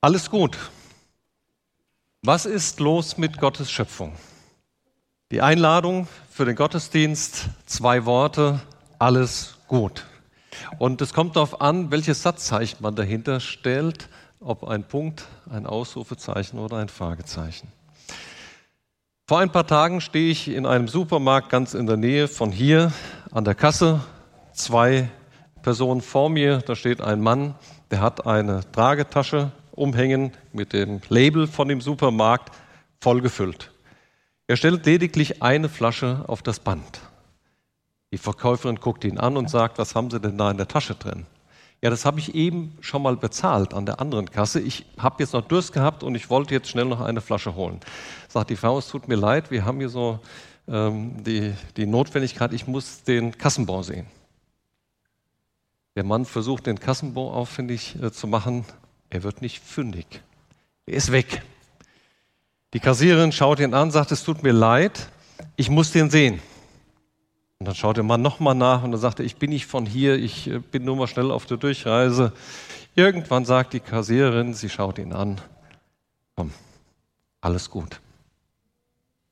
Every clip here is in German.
Alles gut. Was ist los mit Gottes Schöpfung? Die Einladung für den Gottesdienst, zwei Worte, alles gut. Und es kommt darauf an, welches Satzzeichen man dahinter stellt, ob ein Punkt, ein Ausrufezeichen oder ein Fragezeichen. Vor ein paar Tagen stehe ich in einem Supermarkt ganz in der Nähe von hier an der Kasse. Zwei Personen vor mir, da steht ein Mann, der hat eine Tragetasche umhängen mit dem Label von dem Supermarkt voll gefüllt. Er stellt lediglich eine Flasche auf das Band. Die Verkäuferin guckt ihn an und sagt, was haben Sie denn da in der Tasche drin? Ja, das habe ich eben schon mal bezahlt an der anderen Kasse. Ich habe jetzt noch Durst gehabt und ich wollte jetzt schnell noch eine Flasche holen. Sagt die Frau, es tut mir leid, wir haben hier so ähm, die, die Notwendigkeit, ich muss den Kassenbon sehen. Der Mann versucht, den Kassenbon auffindig äh, zu machen. Er wird nicht fündig. Er ist weg. Die Kassiererin schaut ihn an, sagt, es tut mir leid, ich muss den sehen. Und dann schaut der Mann nochmal nach und dann sagt er, ich bin nicht von hier, ich äh, bin nur mal schnell auf der Durchreise. Irgendwann sagt die Kassiererin, sie schaut ihn an, komm, alles gut.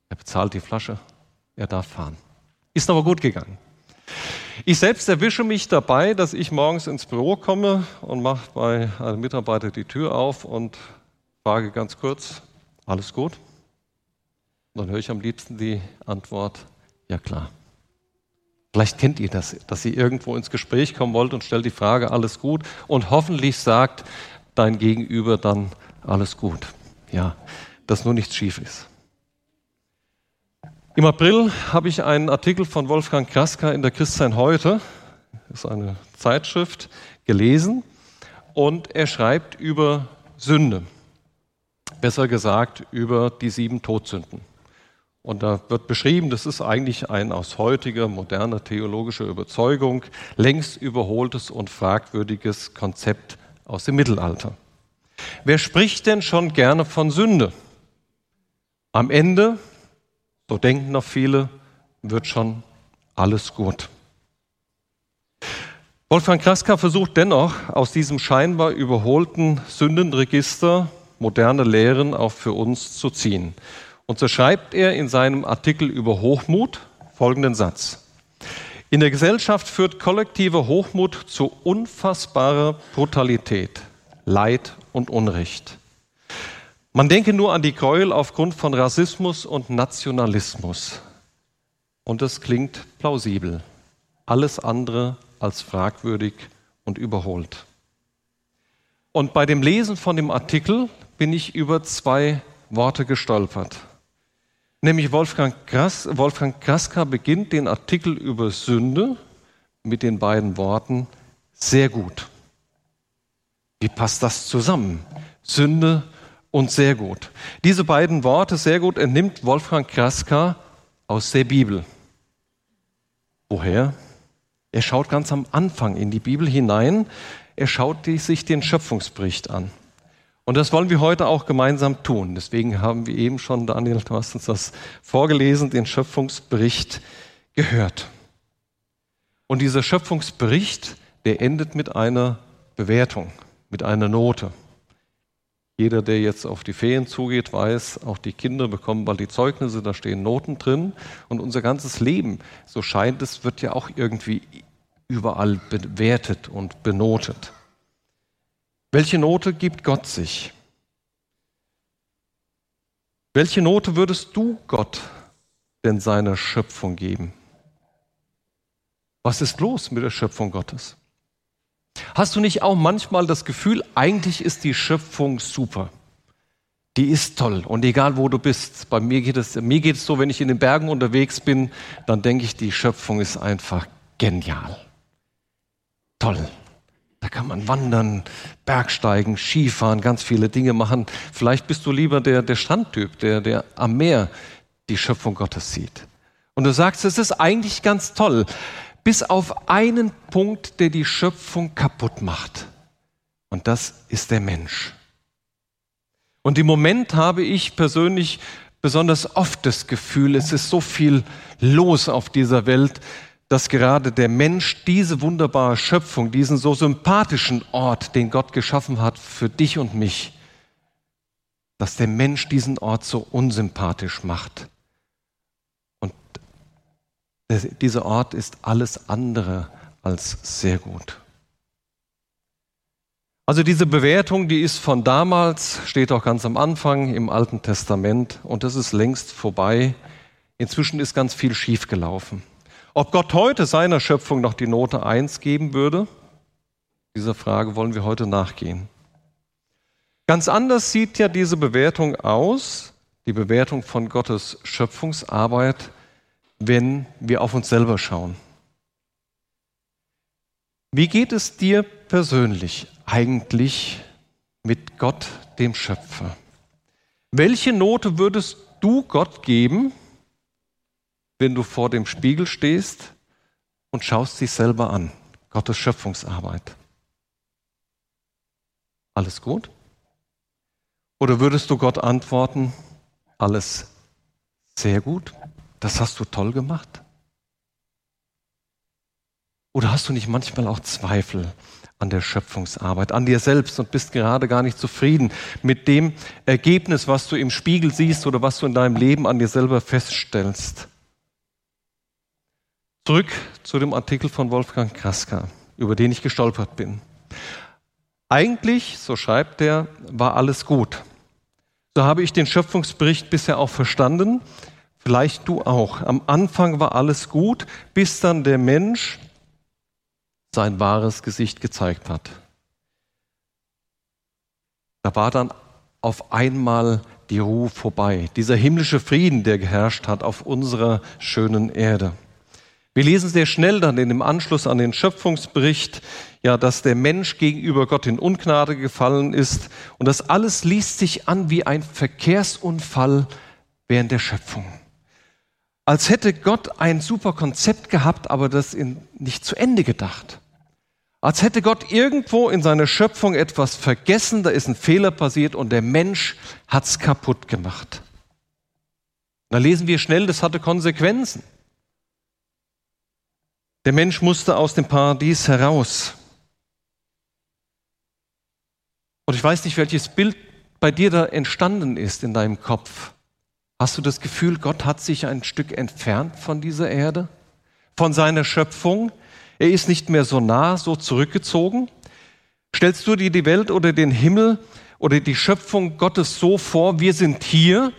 Er bezahlt die Flasche, er darf fahren. Ist aber gut gegangen. Ich selbst erwische mich dabei, dass ich morgens ins Büro komme und mache bei einem Mitarbeiter die Tür auf und frage ganz kurz, alles gut? Und dann höre ich am liebsten die Antwort, ja klar. Vielleicht kennt ihr das, dass ihr irgendwo ins Gespräch kommen wollt und stellt die Frage, alles gut? Und hoffentlich sagt dein Gegenüber dann, alles gut. Ja, dass nur nichts schief ist. Im April habe ich einen Artikel von Wolfgang Kraska in der Christsein heute, das ist eine Zeitschrift, gelesen und er schreibt über Sünde, besser gesagt über die sieben Todsünden. Und da wird beschrieben, das ist eigentlich ein aus heutiger moderner theologischer Überzeugung längst überholtes und fragwürdiges Konzept aus dem Mittelalter. Wer spricht denn schon gerne von Sünde? Am Ende so denken noch viele, wird schon alles gut. Wolfgang Kraska versucht dennoch aus diesem scheinbar überholten Sündenregister moderne Lehren auch für uns zu ziehen. Und so schreibt er in seinem Artikel über Hochmut folgenden Satz. In der Gesellschaft führt kollektiver Hochmut zu unfassbarer Brutalität, Leid und Unrecht. Man denke nur an die Gräuel aufgrund von Rassismus und Nationalismus. Und es klingt plausibel. Alles andere als fragwürdig und überholt. Und bei dem Lesen von dem Artikel bin ich über zwei Worte gestolpert. Nämlich Wolfgang, Kras, Wolfgang Kraska beginnt den Artikel über Sünde mit den beiden Worten sehr gut. Wie passt das zusammen? Sünde und sehr gut. Diese beiden Worte sehr gut entnimmt Wolfgang Kraska aus der Bibel. Woher? Er schaut ganz am Anfang in die Bibel hinein. Er schaut sich den Schöpfungsbericht an. Und das wollen wir heute auch gemeinsam tun. Deswegen haben wir eben schon, Daniel, du hast uns das vorgelesen, den Schöpfungsbericht gehört. Und dieser Schöpfungsbericht, der endet mit einer Bewertung, mit einer Note. Jeder, der jetzt auf die Ferien zugeht, weiß, auch die Kinder bekommen bald die Zeugnisse, da stehen Noten drin. Und unser ganzes Leben, so scheint es, wird ja auch irgendwie überall bewertet und benotet. Welche Note gibt Gott sich? Welche Note würdest du Gott denn seiner Schöpfung geben? Was ist los mit der Schöpfung Gottes? Hast du nicht auch manchmal das Gefühl, eigentlich ist die Schöpfung super? Die ist toll und egal wo du bist. Bei mir geht es, mir geht es so, wenn ich in den Bergen unterwegs bin, dann denke ich, die Schöpfung ist einfach genial. Toll. Da kann man wandern, Bergsteigen, Skifahren, ganz viele Dinge machen. Vielleicht bist du lieber der, der Strandtyp, der, der am Meer die Schöpfung Gottes sieht. Und du sagst, es ist eigentlich ganz toll bis auf einen Punkt, der die Schöpfung kaputt macht. Und das ist der Mensch. Und im Moment habe ich persönlich besonders oft das Gefühl, es ist so viel los auf dieser Welt, dass gerade der Mensch diese wunderbare Schöpfung, diesen so sympathischen Ort, den Gott geschaffen hat für dich und mich, dass der Mensch diesen Ort so unsympathisch macht. Dieser Ort ist alles andere als sehr gut. Also diese Bewertung, die ist von damals, steht auch ganz am Anfang im Alten Testament und das ist längst vorbei. Inzwischen ist ganz viel schiefgelaufen. Ob Gott heute seiner Schöpfung noch die Note 1 geben würde, dieser Frage wollen wir heute nachgehen. Ganz anders sieht ja diese Bewertung aus, die Bewertung von Gottes Schöpfungsarbeit, wenn wir auf uns selber schauen. Wie geht es dir persönlich eigentlich mit Gott, dem Schöpfer? Welche Note würdest du Gott geben, wenn du vor dem Spiegel stehst und schaust dich selber an? Gottes Schöpfungsarbeit. Alles gut? Oder würdest du Gott antworten, alles sehr gut, das hast du toll gemacht? Oder hast du nicht manchmal auch Zweifel an der Schöpfungsarbeit, an dir selbst und bist gerade gar nicht zufrieden mit dem Ergebnis, was du im Spiegel siehst oder was du in deinem Leben an dir selber feststellst? Zurück zu dem Artikel von Wolfgang Kraska, über den ich gestolpert bin. Eigentlich, so schreibt er, war alles gut. So habe ich den Schöpfungsbericht bisher auch verstanden. Vielleicht du auch. Am Anfang war alles gut, bis dann der Mensch sein wahres Gesicht gezeigt hat. Da war dann auf einmal die Ruhe vorbei. Dieser himmlische Frieden, der geherrscht hat auf unserer schönen Erde. Wir lesen sehr schnell dann in dem Anschluss an den Schöpfungsbericht, ja, dass der Mensch gegenüber Gott in Ungnade gefallen ist. Und das alles liest sich an wie ein Verkehrsunfall während der Schöpfung. Als hätte Gott ein super Konzept gehabt, aber das nicht zu Ende gedacht. Als hätte Gott irgendwo in seiner Schöpfung etwas vergessen, da ist ein Fehler passiert und der Mensch hat's kaputt gemacht. Da lesen wir schnell, das hatte Konsequenzen. Der Mensch musste aus dem Paradies heraus. Und ich weiß nicht, welches Bild bei dir da entstanden ist in deinem Kopf. Hast du das Gefühl, Gott hat sich ein Stück entfernt von dieser Erde, von seiner Schöpfung? Er ist nicht mehr so nah, so zurückgezogen? Stellst du dir die Welt oder den Himmel oder die Schöpfung Gottes so vor, wir sind hier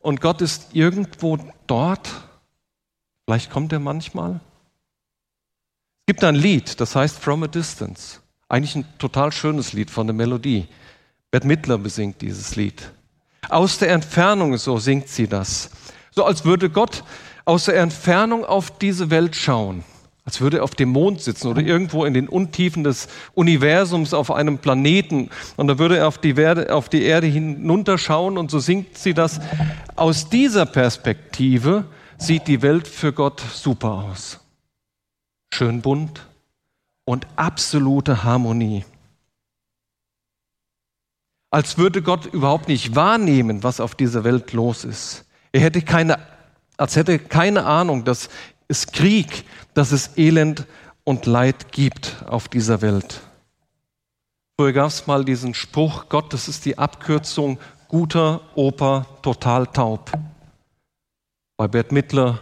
und Gott ist irgendwo dort? Vielleicht kommt er manchmal. Es gibt ein Lied, das heißt From a Distance. Eigentlich ein total schönes Lied von der Melodie. Bert Mittler besingt dieses Lied. Aus der Entfernung, so singt sie das. So als würde Gott aus der Entfernung auf diese Welt schauen. Als würde er auf dem Mond sitzen oder irgendwo in den Untiefen des Universums auf einem Planeten. Und da würde er auf die, Erde, auf die Erde hinunterschauen und so singt sie das. Aus dieser Perspektive sieht die Welt für Gott super aus schön bunt und absolute Harmonie. Als würde Gott überhaupt nicht wahrnehmen, was auf dieser Welt los ist. Er hätte keine, als hätte keine Ahnung, dass es Krieg, dass es Elend und Leid gibt auf dieser Welt. Früher gab es mal diesen Spruch, Gott, das ist die Abkürzung guter Opa, total taub. Bei Bert Mittler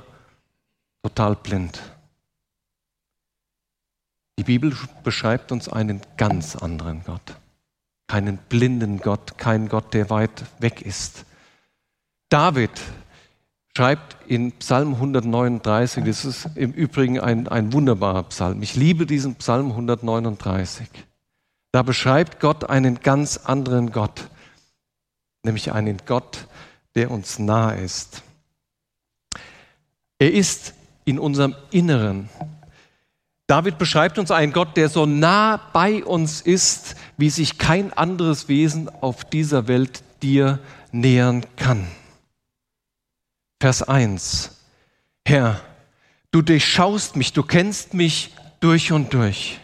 total blind. Die Bibel beschreibt uns einen ganz anderen Gott. Keinen blinden Gott, keinen Gott, der weit weg ist. David schreibt in Psalm 139, das ist im Übrigen ein, ein wunderbarer Psalm. Ich liebe diesen Psalm 139. Da beschreibt Gott einen ganz anderen Gott, nämlich einen Gott, der uns nahe ist. Er ist in unserem Inneren David beschreibt uns einen Gott, der so nah bei uns ist, wie sich kein anderes Wesen auf dieser Welt dir nähern kann. Vers 1. Herr, du durchschaust mich, du kennst mich durch und durch.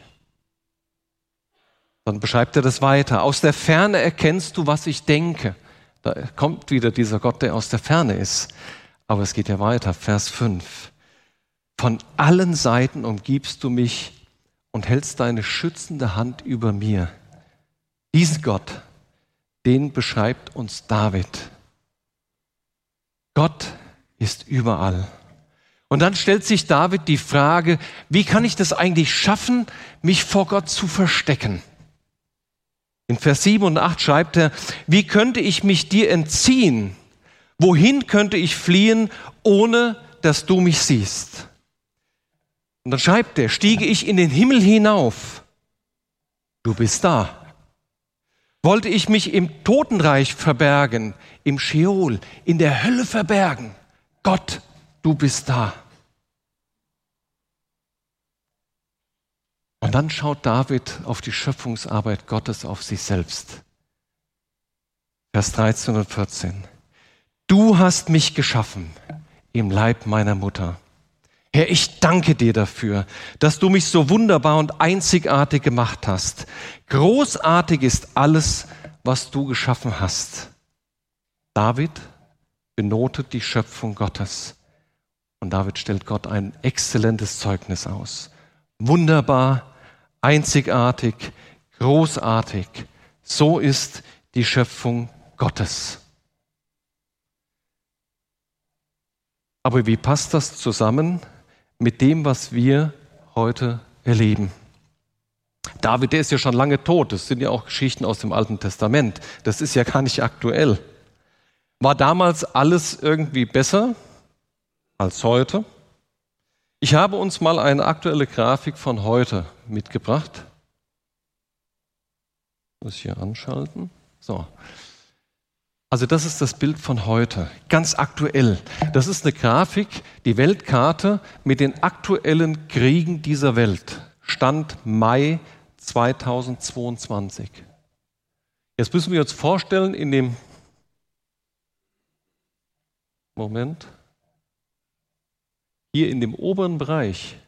Dann beschreibt er das weiter. Aus der Ferne erkennst du, was ich denke. Da kommt wieder dieser Gott, der aus der Ferne ist. Aber es geht ja weiter. Vers 5. Von allen Seiten umgibst du mich und hältst deine schützende Hand über mir. Diesen Gott, den beschreibt uns David. Gott ist überall. Und dann stellt sich David die Frage, wie kann ich das eigentlich schaffen, mich vor Gott zu verstecken? In Vers 7 und 8 schreibt er, wie könnte ich mich dir entziehen? Wohin könnte ich fliehen, ohne dass du mich siehst? Und dann schreibt er, stiege ich in den Himmel hinauf, du bist da. Wollte ich mich im Totenreich verbergen, im Scheol, in der Hölle verbergen, Gott, du bist da. Und dann schaut David auf die Schöpfungsarbeit Gottes, auf sich selbst. Vers 13 und 14. Du hast mich geschaffen im Leib meiner Mutter. Herr, ich danke dir dafür, dass du mich so wunderbar und einzigartig gemacht hast. Großartig ist alles, was du geschaffen hast. David benotet die Schöpfung Gottes. Und David stellt Gott ein exzellentes Zeugnis aus. Wunderbar, einzigartig, großartig. So ist die Schöpfung Gottes. Aber wie passt das zusammen mit dem, was wir heute erleben? David, der ist ja schon lange tot. Das sind ja auch Geschichten aus dem Alten Testament. Das ist ja gar nicht aktuell. War damals alles irgendwie besser als heute? Ich habe uns mal eine aktuelle Grafik von heute mitgebracht. Muss ich hier anschalten? So. Also das ist das Bild von heute, ganz aktuell. Das ist eine Grafik, die Weltkarte mit den aktuellen Kriegen dieser Welt. Stand Mai 2022. Jetzt müssen wir uns vorstellen, in dem Moment, hier in dem oberen Bereich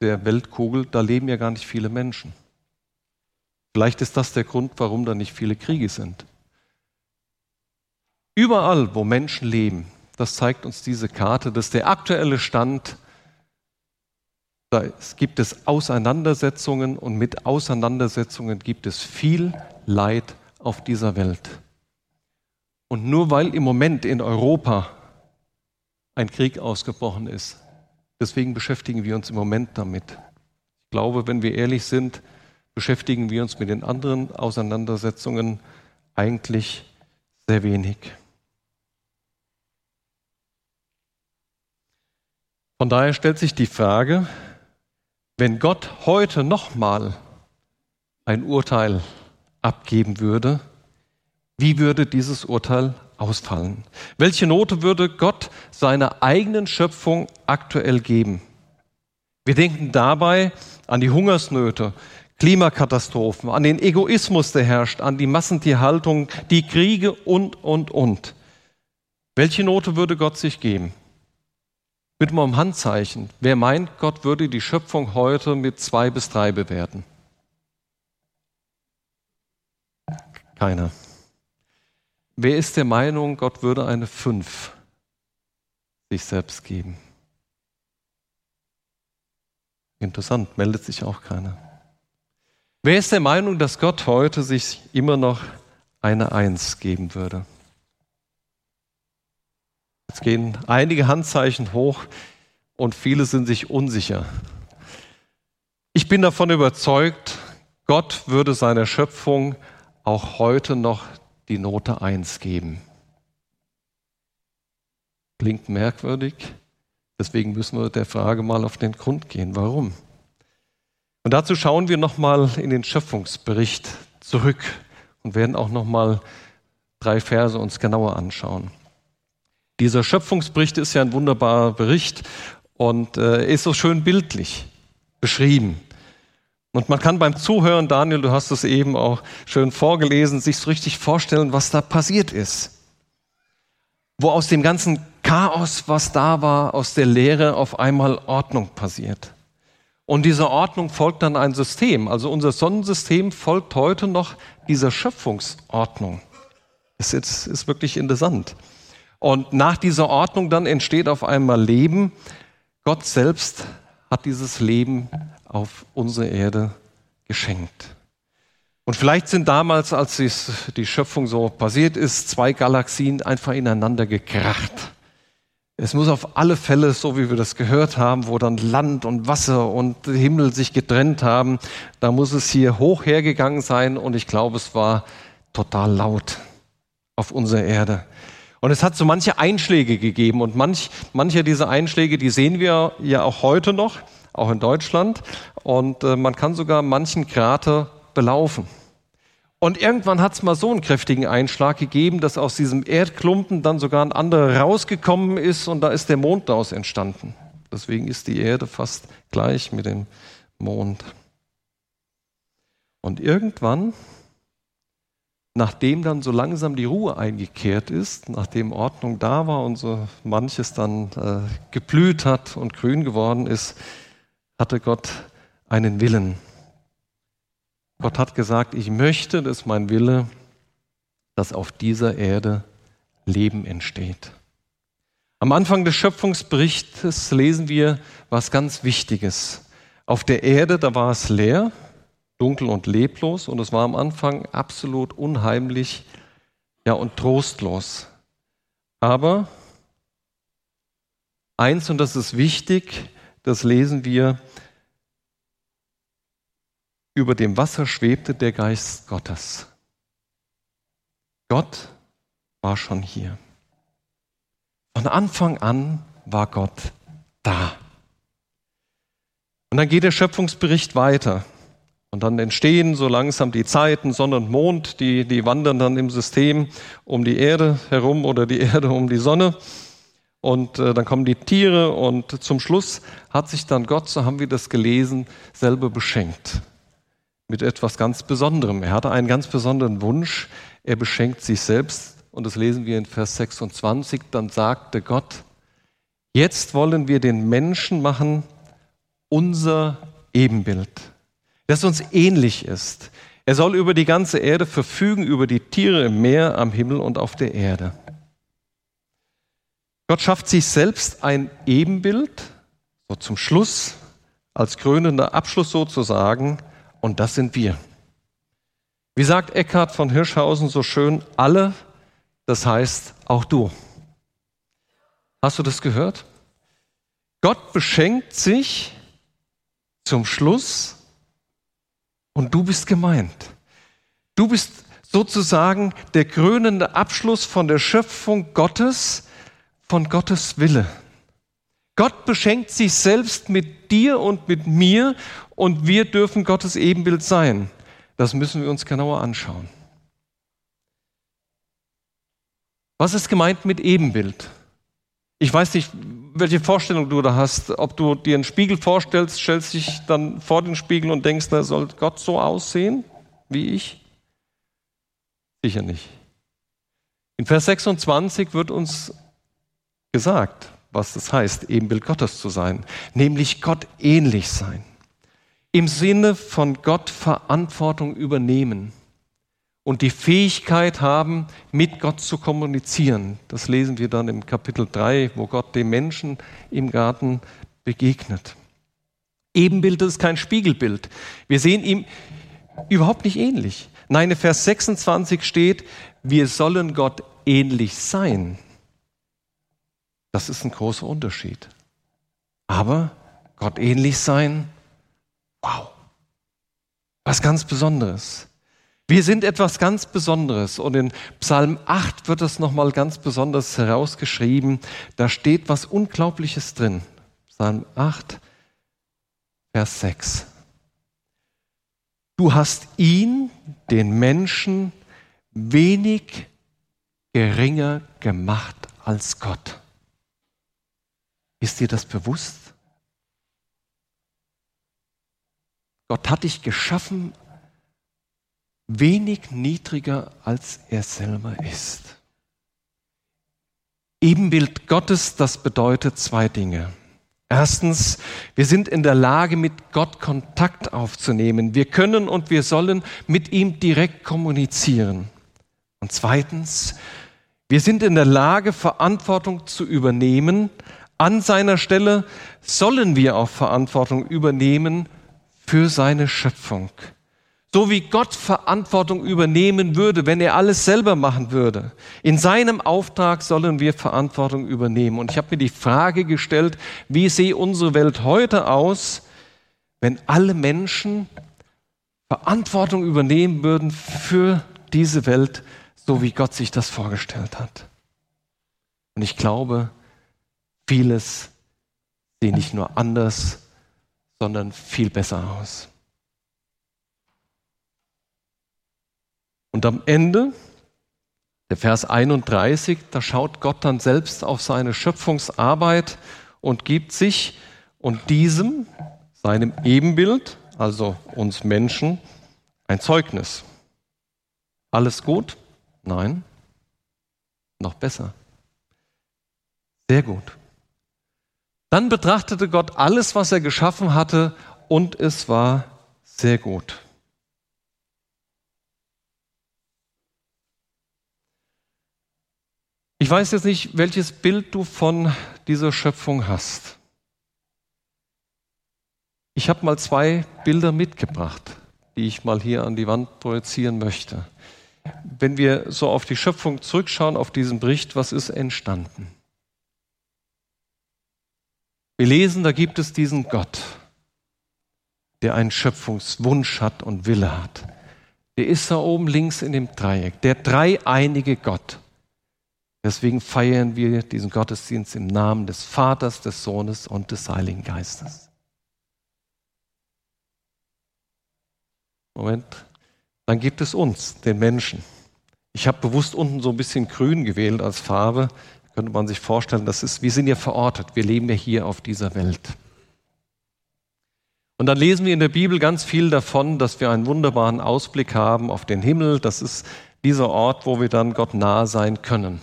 der Weltkugel, da leben ja gar nicht viele Menschen. Vielleicht ist das der Grund, warum da nicht viele Kriege sind. Überall, wo Menschen leben, das zeigt uns diese Karte, das ist der aktuelle Stand. Da gibt es Auseinandersetzungen und mit Auseinandersetzungen gibt es viel Leid auf dieser Welt. Und nur weil im Moment in Europa ein Krieg ausgebrochen ist, deswegen beschäftigen wir uns im Moment damit. Ich glaube, wenn wir ehrlich sind, beschäftigen wir uns mit den anderen Auseinandersetzungen eigentlich sehr wenig. Von daher stellt sich die Frage, wenn Gott heute nochmal ein Urteil abgeben würde, wie würde dieses Urteil ausfallen? Welche Note würde Gott seiner eigenen Schöpfung aktuell geben? Wir denken dabei an die Hungersnöte, Klimakatastrophen, an den Egoismus, der herrscht, an die Massentierhaltung, die Kriege und, und, und. Welche Note würde Gott sich geben? Mal um Handzeichen. Wer meint, Gott würde die Schöpfung heute mit zwei bis drei bewerten? Keiner. Wer ist der Meinung, Gott würde eine fünf sich selbst geben? Interessant, meldet sich auch keiner. Wer ist der Meinung, dass Gott heute sich immer noch eine Eins geben würde? Jetzt gehen einige Handzeichen hoch und viele sind sich unsicher. Ich bin davon überzeugt, Gott würde seiner Schöpfung auch heute noch die Note 1 geben. Klingt merkwürdig, deswegen müssen wir der Frage mal auf den Grund gehen. Warum? Und dazu schauen wir nochmal in den Schöpfungsbericht zurück und werden auch nochmal drei Verse uns genauer anschauen. Dieser Schöpfungsbericht ist ja ein wunderbarer Bericht und äh, ist so schön bildlich beschrieben. Und man kann beim Zuhören, Daniel, du hast es eben auch schön vorgelesen, sich so richtig vorstellen, was da passiert ist. Wo aus dem ganzen Chaos, was da war, aus der Leere auf einmal Ordnung passiert. Und dieser Ordnung folgt dann ein System. Also unser Sonnensystem folgt heute noch dieser Schöpfungsordnung. Das ist, ist wirklich interessant. Und nach dieser Ordnung dann entsteht auf einmal Leben. Gott selbst hat dieses Leben auf unsere Erde geschenkt. Und vielleicht sind damals, als die Schöpfung so passiert ist, zwei Galaxien einfach ineinander gekracht. Es muss auf alle Fälle, so wie wir das gehört haben, wo dann Land und Wasser und Himmel sich getrennt haben, da muss es hier hoch hergegangen sein und ich glaube, es war total laut auf unserer Erde. Und es hat so manche Einschläge gegeben und manch, manche dieser Einschläge, die sehen wir ja auch heute noch, auch in Deutschland. Und äh, man kann sogar manchen Krater belaufen. Und irgendwann hat es mal so einen kräftigen Einschlag gegeben, dass aus diesem Erdklumpen dann sogar ein anderer rausgekommen ist und da ist der Mond daraus entstanden. Deswegen ist die Erde fast gleich mit dem Mond. Und irgendwann, nachdem dann so langsam die Ruhe eingekehrt ist, nachdem Ordnung da war und so manches dann äh, geblüht hat und grün geworden ist, hatte Gott einen Willen. Gott hat gesagt, ich möchte, das ist mein Wille, dass auf dieser Erde Leben entsteht. Am Anfang des Schöpfungsberichtes lesen wir was ganz Wichtiges. Auf der Erde, da war es leer, dunkel und leblos und es war am Anfang absolut unheimlich ja, und trostlos. Aber eins, und das ist wichtig, das lesen wir über dem Wasser schwebte der Geist Gottes. Gott war schon hier. Von Anfang an war Gott da. Und dann geht der Schöpfungsbericht weiter. Und dann entstehen so langsam die Zeiten, Sonne und Mond, die, die wandern dann im System um die Erde herum oder die Erde um die Sonne. Und äh, dann kommen die Tiere und zum Schluss hat sich dann Gott, so haben wir das gelesen, selber beschenkt mit etwas ganz Besonderem. Er hatte einen ganz besonderen Wunsch. Er beschenkt sich selbst. Und das lesen wir in Vers 26. Dann sagte Gott, jetzt wollen wir den Menschen machen, unser Ebenbild, das uns ähnlich ist. Er soll über die ganze Erde verfügen, über die Tiere im Meer, am Himmel und auf der Erde. Gott schafft sich selbst ein Ebenbild, so zum Schluss, als krönender Abschluss sozusagen, und das sind wir. Wie sagt Eckhard von Hirschhausen so schön, alle, das heißt auch du. Hast du das gehört? Gott beschenkt sich zum Schluss und du bist gemeint. Du bist sozusagen der krönende Abschluss von der Schöpfung Gottes, von Gottes Wille. Gott beschenkt sich selbst mit dir und mit mir und wir dürfen Gottes Ebenbild sein. Das müssen wir uns genauer anschauen. Was ist gemeint mit Ebenbild? Ich weiß nicht, welche Vorstellung du da hast. Ob du dir einen Spiegel vorstellst, stellst dich dann vor den Spiegel und denkst, da soll Gott so aussehen wie ich? Sicher nicht. In Vers 26 wird uns gesagt, was das heißt, Ebenbild Gottes zu sein, nämlich Gott ähnlich sein. Im Sinne von Gott Verantwortung übernehmen und die Fähigkeit haben, mit Gott zu kommunizieren. Das lesen wir dann im Kapitel 3, wo Gott dem Menschen im Garten begegnet. Ebenbild ist kein Spiegelbild. Wir sehen ihm überhaupt nicht ähnlich. Nein, in Vers 26 steht, wir sollen Gott ähnlich sein. Das ist ein großer Unterschied. Aber Gott ähnlich sein, wow, was ganz Besonderes. Wir sind etwas ganz Besonderes und in Psalm 8 wird das nochmal ganz besonders herausgeschrieben. Da steht was Unglaubliches drin. Psalm 8, Vers 6. Du hast ihn, den Menschen, wenig geringer gemacht als Gott. Ist dir das bewusst? Gott hat dich geschaffen wenig niedriger, als er selber ist. Ebenbild Gottes, das bedeutet zwei Dinge. Erstens, wir sind in der Lage, mit Gott Kontakt aufzunehmen. Wir können und wir sollen mit ihm direkt kommunizieren. Und zweitens, wir sind in der Lage, Verantwortung zu übernehmen, an seiner Stelle sollen wir auch Verantwortung übernehmen für seine Schöpfung. So wie Gott Verantwortung übernehmen würde, wenn er alles selber machen würde. In seinem Auftrag sollen wir Verantwortung übernehmen. Und ich habe mir die Frage gestellt, wie sehe unsere Welt heute aus, wenn alle Menschen Verantwortung übernehmen würden für diese Welt, so wie Gott sich das vorgestellt hat. Und ich glaube, vieles sieht nicht nur anders, sondern viel besser aus. Und am Ende, der Vers 31, da schaut Gott dann selbst auf seine Schöpfungsarbeit und gibt sich und diesem, seinem Ebenbild, also uns Menschen, ein Zeugnis. Alles gut? Nein. Noch besser. Sehr gut. Dann betrachtete Gott alles, was er geschaffen hatte, und es war sehr gut. Ich weiß jetzt nicht, welches Bild du von dieser Schöpfung hast. Ich habe mal zwei Bilder mitgebracht, die ich mal hier an die Wand projizieren möchte. Wenn wir so auf die Schöpfung zurückschauen, auf diesen Bericht, was ist entstanden? Wir lesen, da gibt es diesen Gott, der einen Schöpfungswunsch hat und Wille hat. Der ist da oben links in dem Dreieck, der dreieinige Gott. Deswegen feiern wir diesen Gottesdienst im Namen des Vaters, des Sohnes und des Heiligen Geistes. Moment. Dann gibt es uns, den Menschen. Ich habe bewusst unten so ein bisschen grün gewählt als Farbe. Könnte man sich vorstellen, das ist, wir sind ja verortet. Wir leben ja hier auf dieser Welt. Und dann lesen wir in der Bibel ganz viel davon, dass wir einen wunderbaren Ausblick haben auf den Himmel. Das ist dieser Ort, wo wir dann Gott nahe sein können.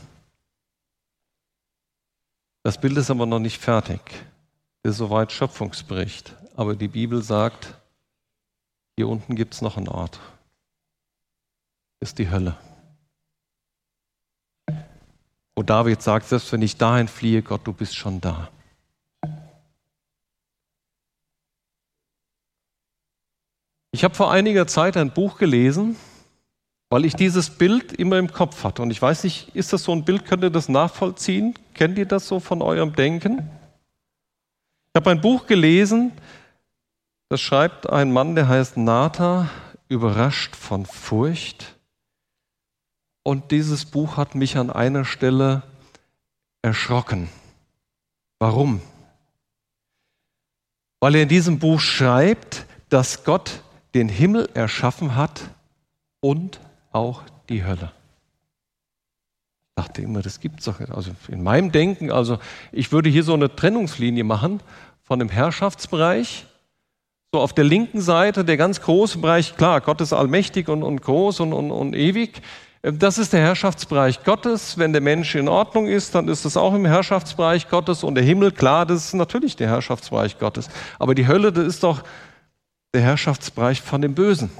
Das Bild ist aber noch nicht fertig. Das ist soweit Schöpfungsbericht. Aber die Bibel sagt, hier unten gibt es noch einen Ort. Ist die Hölle. Wo David sagt, selbst wenn ich dahin fliehe, Gott, du bist schon da. Ich habe vor einiger Zeit ein Buch gelesen, weil ich dieses Bild immer im Kopf hatte. Und ich weiß nicht, ist das so ein Bild, könnt ihr das nachvollziehen? Kennt ihr das so von eurem Denken? Ich habe ein Buch gelesen, das schreibt ein Mann, der heißt Nata, überrascht von Furcht. Und dieses Buch hat mich an einer Stelle erschrocken. Warum? Weil er in diesem Buch schreibt, dass Gott den Himmel erschaffen hat und auch die Hölle. Ich dachte immer, das gibt es doch. Also in meinem Denken, also ich würde hier so eine Trennungslinie machen von dem Herrschaftsbereich so auf der linken Seite der ganz große Bereich, klar, Gott ist allmächtig und, und groß und, und, und ewig. Das ist der Herrschaftsbereich Gottes. Wenn der Mensch in Ordnung ist, dann ist es auch im Herrschaftsbereich Gottes. Und der Himmel, klar, das ist natürlich der Herrschaftsbereich Gottes. Aber die Hölle, das ist doch der Herrschaftsbereich von dem Bösen.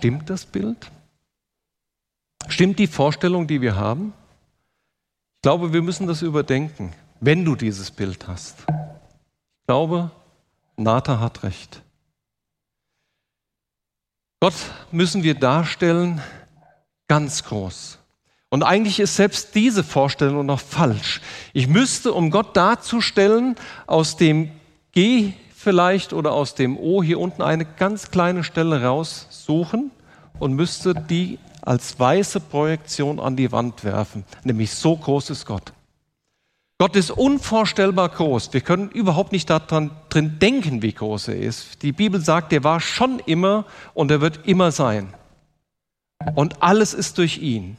Stimmt das Bild? Stimmt die Vorstellung, die wir haben? Ich glaube, wir müssen das überdenken, wenn du dieses Bild hast glaube, Nata hat recht. Gott müssen wir darstellen ganz groß. Und eigentlich ist selbst diese Vorstellung noch falsch. Ich müsste, um Gott darzustellen, aus dem G vielleicht oder aus dem O hier unten eine ganz kleine Stelle raussuchen und müsste die als weiße Projektion an die Wand werfen. Nämlich so groß ist Gott. Gott ist unvorstellbar groß. Wir können überhaupt nicht daran drin denken, wie groß er ist. Die Bibel sagt, er war schon immer und er wird immer sein. Und alles ist durch ihn.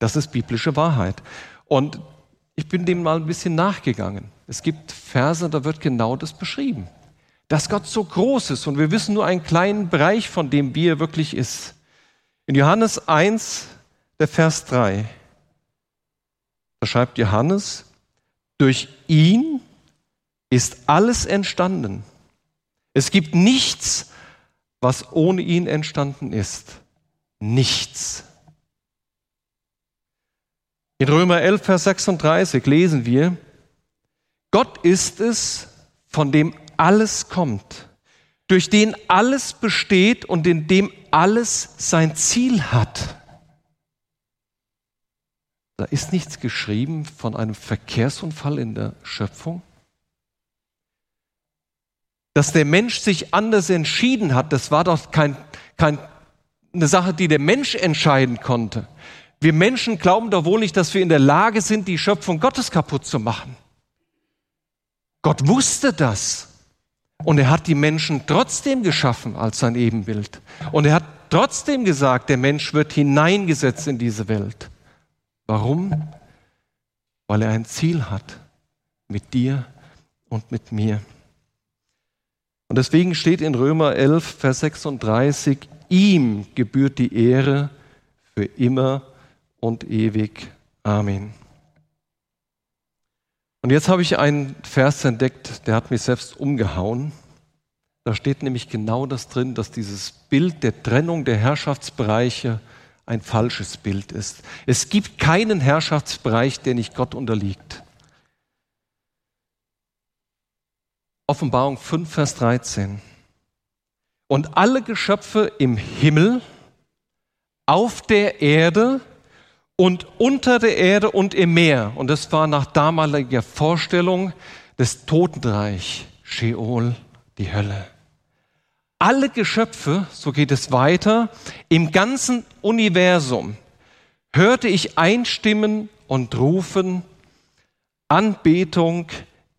Das ist biblische Wahrheit. Und ich bin dem mal ein bisschen nachgegangen. Es gibt Verse, da wird genau das beschrieben. Dass Gott so groß ist und wir wissen nur einen kleinen Bereich von dem, wie er wirklich ist. In Johannes 1, der Vers 3, da schreibt Johannes, durch ihn ist alles entstanden. Es gibt nichts, was ohne ihn entstanden ist. Nichts. In Römer 11, Vers 36 lesen wir, Gott ist es, von dem alles kommt. durch den alles besteht und in dem alles sein Ziel hat. Da ist nichts geschrieben von einem Verkehrsunfall in der Schöpfung. Dass der Mensch sich anders entschieden hat, das war doch kein, kein, eine Sache, die der Mensch entscheiden konnte. Wir Menschen glauben doch wohl nicht, dass wir in der Lage sind, die Schöpfung Gottes kaputt zu machen. Gott wusste das. Und er hat die Menschen trotzdem geschaffen als sein Ebenbild. Und er hat trotzdem gesagt, der Mensch wird hineingesetzt in diese Welt. Warum? Weil er ein Ziel hat mit dir und mit mir. Und deswegen steht in Römer 11, Vers 36, ihm gebührt die Ehre für immer und ewig. Amen. Und jetzt habe ich einen Vers entdeckt, der hat mich selbst umgehauen. Da steht nämlich genau das drin, dass dieses Bild der Trennung der Herrschaftsbereiche ein falsches Bild ist. Es gibt keinen Herrschaftsbereich, der nicht Gott unterliegt. Offenbarung 5, Vers 13. Und alle Geschöpfe im Himmel, auf der Erde und unter der Erde und im Meer. Und das war nach damaliger Vorstellung des Totenreich, Sheol, die Hölle. Alle Geschöpfe, so geht es weiter, im ganzen Universum hörte ich einstimmen und rufen, Anbetung,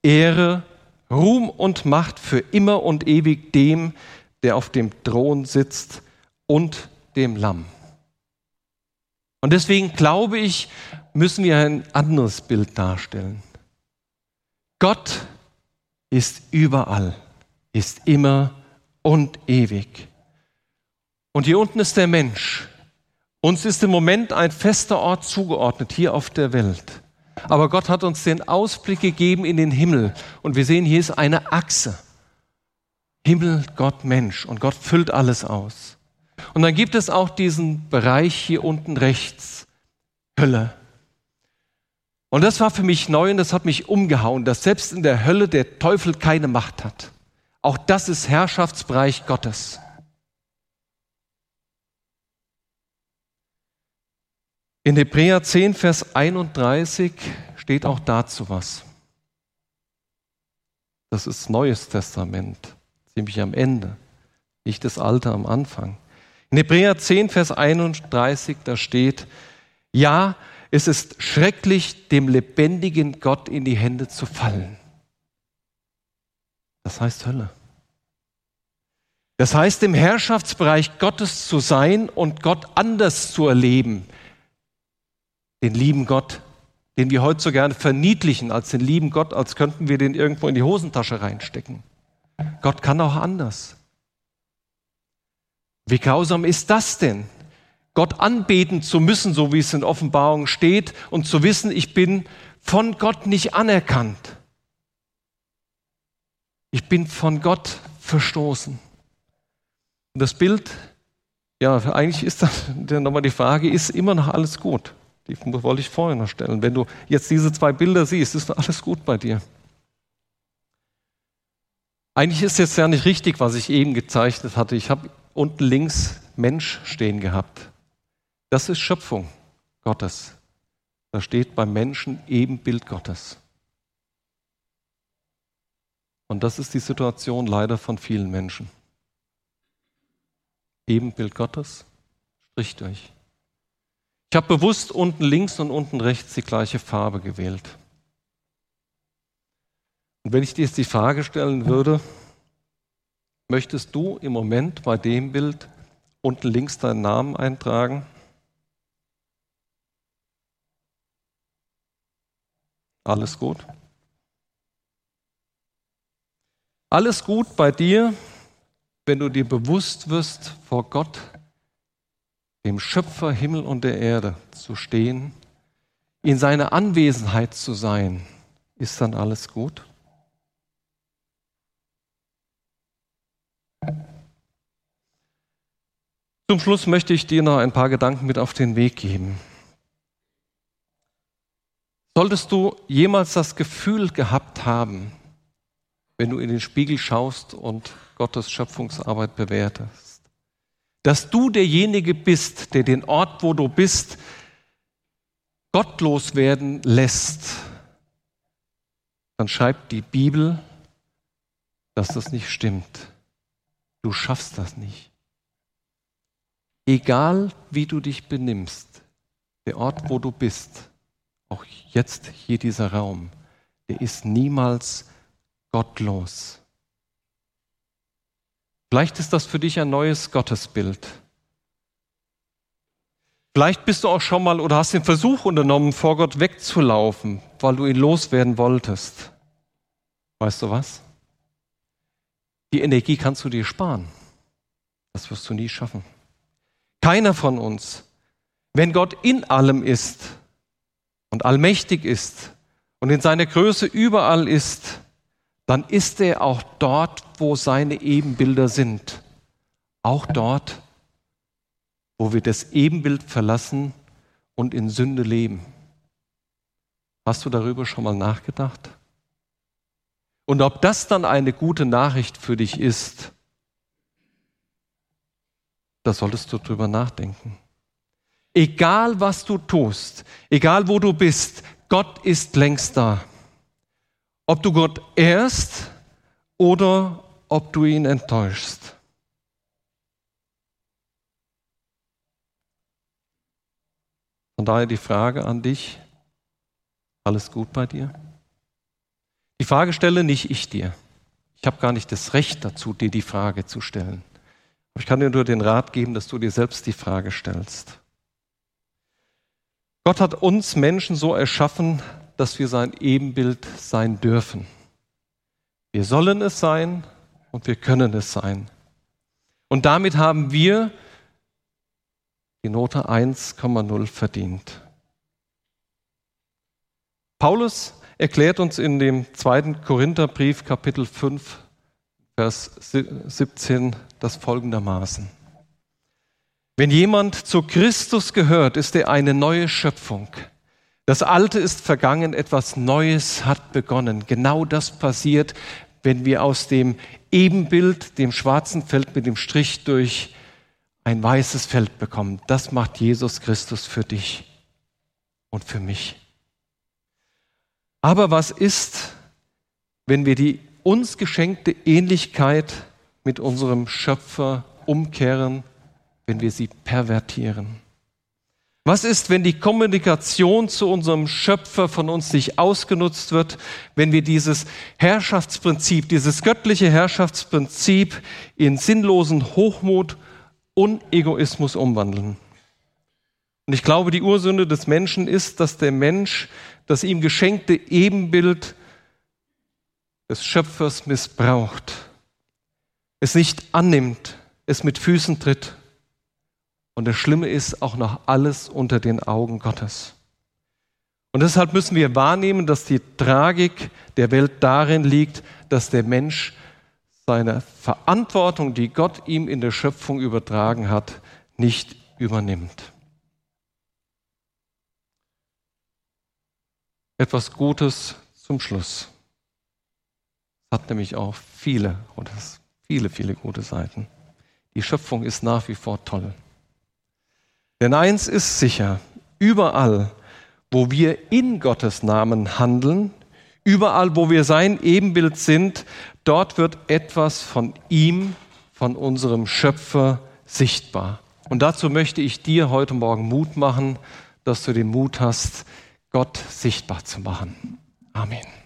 Ehre, Ruhm und Macht für immer und ewig dem, der auf dem Thron sitzt und dem Lamm. Und deswegen glaube ich, müssen wir ein anderes Bild darstellen. Gott ist überall, ist immer und ewig. Und hier unten ist der Mensch. Uns ist im Moment ein fester Ort zugeordnet hier auf der Welt. Aber Gott hat uns den Ausblick gegeben in den Himmel. Und wir sehen, hier ist eine Achse. Himmel, Gott, Mensch. Und Gott füllt alles aus. Und dann gibt es auch diesen Bereich hier unten rechts, Hölle. Und das war für mich neu und das hat mich umgehauen, dass selbst in der Hölle der Teufel keine Macht hat. Auch das ist Herrschaftsbereich Gottes. In Hebräer 10, Vers 31 steht auch dazu was. Das ist Neues Testament, ziemlich am Ende, nicht das Alte am Anfang. In Hebräer 10, Vers 31, da steht, ja, es ist schrecklich, dem lebendigen Gott in die Hände zu fallen. Das heißt Hölle. Das heißt, im Herrschaftsbereich Gottes zu sein und Gott anders zu erleben. Den lieben Gott, den wir heute so gerne verniedlichen als den lieben Gott, als könnten wir den irgendwo in die Hosentasche reinstecken. Gott kann auch anders. Wie grausam ist das denn? Gott anbeten zu müssen, so wie es in Offenbarung steht, und zu wissen, ich bin von Gott nicht anerkannt. Ich bin von Gott verstoßen. Und das Bild, ja, eigentlich ist das nochmal die Frage, ist immer noch alles gut? Die wollte ich vorher noch stellen. Wenn du jetzt diese zwei Bilder siehst, ist alles gut bei dir. Eigentlich ist jetzt ja nicht richtig, was ich eben gezeichnet hatte. Ich habe unten links Mensch stehen gehabt. Das ist Schöpfung Gottes. Da steht beim Menschen Ebenbild Gottes. Und das ist die Situation leider von vielen Menschen. Ebenbild Gottes, strich durch. Ich habe bewusst unten links und unten rechts die gleiche Farbe gewählt. Und wenn ich dir jetzt die Frage stellen würde, Möchtest du im Moment bei dem Bild unten links deinen Namen eintragen? Alles gut? Alles gut bei dir, wenn du dir bewusst wirst, vor Gott, dem Schöpfer Himmel und der Erde, zu stehen, in seiner Anwesenheit zu sein. Ist dann alles gut? Zum Schluss möchte ich dir noch ein paar Gedanken mit auf den Weg geben. Solltest du jemals das Gefühl gehabt haben, wenn du in den Spiegel schaust und Gottes Schöpfungsarbeit bewertest, dass du derjenige bist, der den Ort, wo du bist, gottlos werden lässt, dann schreibt die Bibel, dass das nicht stimmt. Du schaffst das nicht. Egal wie du dich benimmst, der Ort, wo du bist, auch jetzt hier dieser Raum, der ist niemals gottlos. Vielleicht ist das für dich ein neues Gottesbild. Vielleicht bist du auch schon mal oder hast den Versuch unternommen, vor Gott wegzulaufen, weil du ihn loswerden wolltest. Weißt du was? Die Energie kannst du dir sparen. Das wirst du nie schaffen. Keiner von uns. Wenn Gott in allem ist und allmächtig ist und in seiner Größe überall ist, dann ist er auch dort, wo seine Ebenbilder sind. Auch dort, wo wir das Ebenbild verlassen und in Sünde leben. Hast du darüber schon mal nachgedacht? Und ob das dann eine gute Nachricht für dich ist, da solltest du drüber nachdenken. Egal was du tust, egal wo du bist, Gott ist längst da. Ob du Gott ehrst oder ob du ihn enttäuschst. Von daher die Frage an dich, alles gut bei dir? Die Frage stelle nicht ich dir. Ich habe gar nicht das Recht dazu, dir die Frage zu stellen. Ich kann dir nur den Rat geben, dass du dir selbst die Frage stellst. Gott hat uns Menschen so erschaffen, dass wir sein Ebenbild sein dürfen. Wir sollen es sein und wir können es sein. Und damit haben wir die Note 1,0 verdient. Paulus erklärt uns in dem zweiten Korintherbrief Kapitel 5, Vers 17 das folgendermaßen. Wenn jemand zu Christus gehört, ist er eine neue Schöpfung. Das Alte ist vergangen, etwas Neues hat begonnen. Genau das passiert, wenn wir aus dem Ebenbild, dem schwarzen Feld mit dem Strich durch ein weißes Feld bekommen. Das macht Jesus Christus für dich und für mich. Aber was ist, wenn wir die uns geschenkte Ähnlichkeit mit unserem Schöpfer umkehren, wenn wir sie pervertieren? Was ist, wenn die Kommunikation zu unserem Schöpfer von uns nicht ausgenutzt wird, wenn wir dieses Herrschaftsprinzip, dieses göttliche Herrschaftsprinzip in sinnlosen Hochmut und Egoismus umwandeln? Und ich glaube, die Ursünde des Menschen ist, dass der Mensch das ihm geschenkte Ebenbild des Schöpfers missbraucht, es nicht annimmt, es mit Füßen tritt. Und das Schlimme ist auch noch alles unter den Augen Gottes. Und deshalb müssen wir wahrnehmen, dass die Tragik der Welt darin liegt, dass der Mensch seine Verantwortung, die Gott ihm in der Schöpfung übertragen hat, nicht übernimmt. etwas Gutes zum Schluss. Hat nämlich auch viele, oder viele, viele gute Seiten. Die Schöpfung ist nach wie vor toll. Denn eins ist sicher, überall, wo wir in Gottes Namen handeln, überall, wo wir sein Ebenbild sind, dort wird etwas von ihm, von unserem Schöpfer sichtbar. Und dazu möchte ich dir heute Morgen Mut machen, dass du den Mut hast, Gott sichtbar zu machen. Amen.